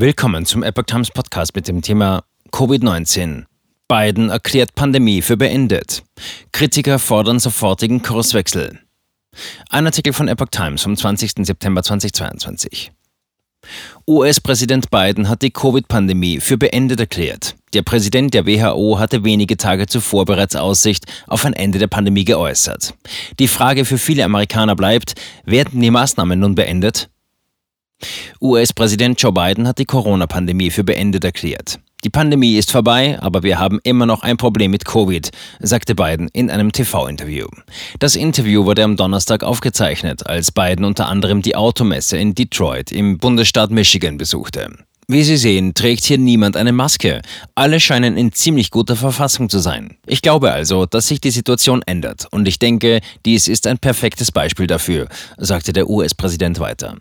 Willkommen zum Epoch Times Podcast mit dem Thema Covid-19. Biden erklärt Pandemie für beendet. Kritiker fordern sofortigen Kurswechsel. Ein Artikel von Epoch Times vom 20. September 2022. US-Präsident Biden hat die Covid-Pandemie für beendet erklärt. Der Präsident der WHO hatte wenige Tage zuvor bereits Aussicht auf ein Ende der Pandemie geäußert. Die Frage für viele Amerikaner bleibt, werden die Maßnahmen nun beendet? US-Präsident Joe Biden hat die Corona-Pandemie für beendet erklärt. Die Pandemie ist vorbei, aber wir haben immer noch ein Problem mit Covid, sagte Biden in einem TV-Interview. Das Interview wurde am Donnerstag aufgezeichnet, als Biden unter anderem die Automesse in Detroit im Bundesstaat Michigan besuchte. Wie Sie sehen, trägt hier niemand eine Maske. Alle scheinen in ziemlich guter Verfassung zu sein. Ich glaube also, dass sich die Situation ändert und ich denke, dies ist ein perfektes Beispiel dafür, sagte der US-Präsident weiter.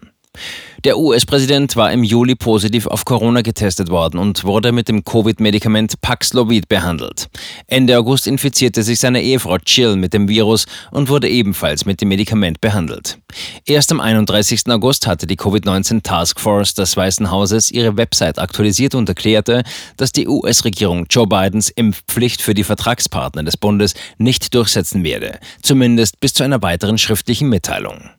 Der US-Präsident war im Juli positiv auf Corona getestet worden und wurde mit dem Covid-Medikament Paxlovid behandelt. Ende August infizierte sich seine Ehefrau Jill mit dem Virus und wurde ebenfalls mit dem Medikament behandelt. Erst am 31. August hatte die Covid-19 Task Force des Weißen Hauses ihre Website aktualisiert und erklärte, dass die US-Regierung Joe Bidens Impfpflicht für die Vertragspartner des Bundes nicht durchsetzen werde, zumindest bis zu einer weiteren schriftlichen Mitteilung.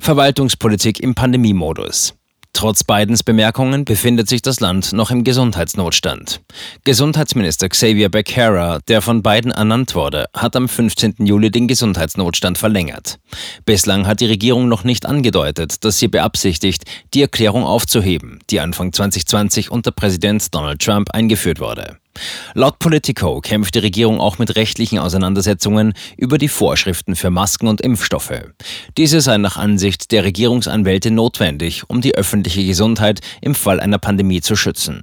Verwaltungspolitik im Pandemiemodus. Trotz Bidens Bemerkungen befindet sich das Land noch im Gesundheitsnotstand. Gesundheitsminister Xavier Becerra, der von Biden ernannt wurde, hat am 15. Juli den Gesundheitsnotstand verlängert. Bislang hat die Regierung noch nicht angedeutet, dass sie beabsichtigt, die Erklärung aufzuheben, die Anfang 2020 unter Präsident Donald Trump eingeführt wurde. Laut Politico kämpft die Regierung auch mit rechtlichen Auseinandersetzungen über die Vorschriften für Masken und Impfstoffe. Diese seien nach Ansicht der Regierungsanwälte notwendig, um die öffentliche Gesundheit im Fall einer Pandemie zu schützen.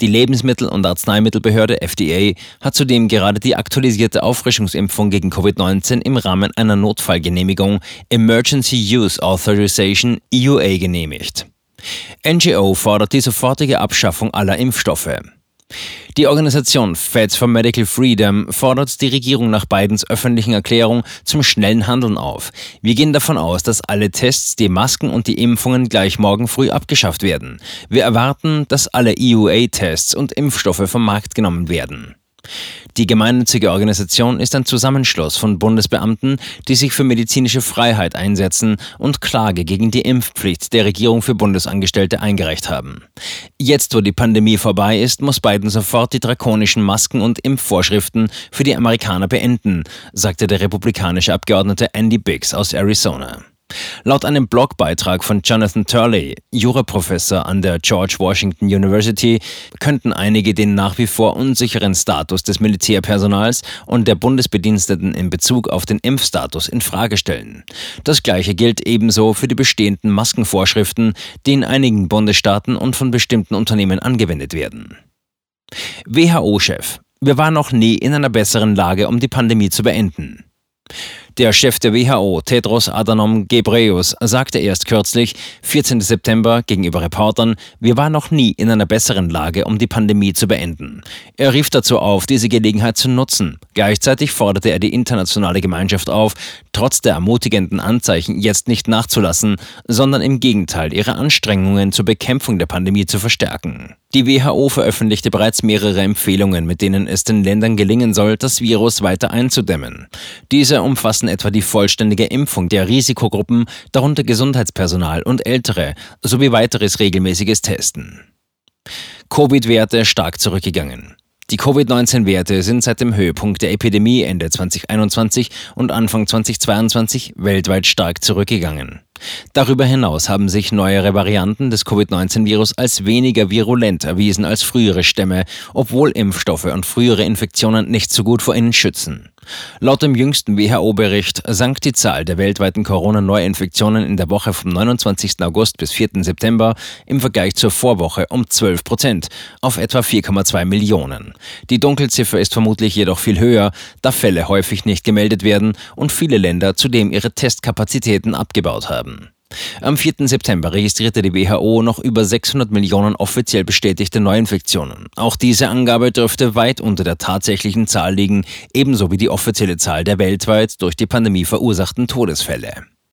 Die Lebensmittel- und Arzneimittelbehörde FDA hat zudem gerade die aktualisierte Auffrischungsimpfung gegen Covid-19 im Rahmen einer Notfallgenehmigung Emergency Use Authorization EUA genehmigt. NGO fordert die sofortige Abschaffung aller Impfstoffe. Die Organisation Feds for Medical Freedom fordert die Regierung nach Bidens öffentlichen Erklärung zum schnellen Handeln auf. Wir gehen davon aus, dass alle Tests, die Masken und die Impfungen gleich morgen früh abgeschafft werden. Wir erwarten, dass alle EUA-Tests und Impfstoffe vom Markt genommen werden. Die gemeinnützige Organisation ist ein Zusammenschluss von Bundesbeamten, die sich für medizinische Freiheit einsetzen und Klage gegen die Impfpflicht der Regierung für Bundesangestellte eingereicht haben. Jetzt, wo die Pandemie vorbei ist, muss Biden sofort die drakonischen Masken- und Impfvorschriften für die Amerikaner beenden, sagte der republikanische Abgeordnete Andy Biggs aus Arizona. Laut einem Blogbeitrag von Jonathan Turley, Juraprofessor an der George Washington University, könnten einige den nach wie vor unsicheren Status des Militärpersonals und der Bundesbediensteten in Bezug auf den Impfstatus in Frage stellen. Das gleiche gilt ebenso für die bestehenden Maskenvorschriften, die in einigen Bundesstaaten und von bestimmten Unternehmen angewendet werden. WHO-Chef. Wir waren noch nie in einer besseren Lage, um die Pandemie zu beenden. Der Chef der WHO, Tedros Adhanom Ghebreyesus, sagte erst kürzlich, 14. September, gegenüber Reportern, wir waren noch nie in einer besseren Lage, um die Pandemie zu beenden. Er rief dazu auf, diese Gelegenheit zu nutzen. Gleichzeitig forderte er die internationale Gemeinschaft auf, trotz der ermutigenden Anzeichen jetzt nicht nachzulassen, sondern im Gegenteil ihre Anstrengungen zur Bekämpfung der Pandemie zu verstärken. Die WHO veröffentlichte bereits mehrere Empfehlungen, mit denen es den Ländern gelingen soll, das Virus weiter einzudämmen. Diese umfassen etwa die vollständige Impfung der Risikogruppen, darunter Gesundheitspersonal und Ältere, sowie weiteres regelmäßiges Testen. Covid-Werte stark zurückgegangen. Die Covid-19-Werte sind seit dem Höhepunkt der Epidemie Ende 2021 und Anfang 2022 weltweit stark zurückgegangen. Darüber hinaus haben sich neuere Varianten des Covid-19-Virus als weniger virulent erwiesen als frühere Stämme, obwohl Impfstoffe und frühere Infektionen nicht so gut vor ihnen schützen. Laut dem jüngsten WHO-Bericht sank die Zahl der weltweiten Corona-Neuinfektionen in der Woche vom 29. August bis 4. September im Vergleich zur Vorwoche um 12 Prozent auf etwa 4,2 Millionen. Die Dunkelziffer ist vermutlich jedoch viel höher, da Fälle häufig nicht gemeldet werden und viele Länder zudem ihre Testkapazitäten abgebaut haben. Am 4. September registrierte die WHO noch über 600 Millionen offiziell bestätigte Neuinfektionen. Auch diese Angabe dürfte weit unter der tatsächlichen Zahl liegen, ebenso wie die offizielle Zahl der weltweit durch die Pandemie verursachten Todesfälle.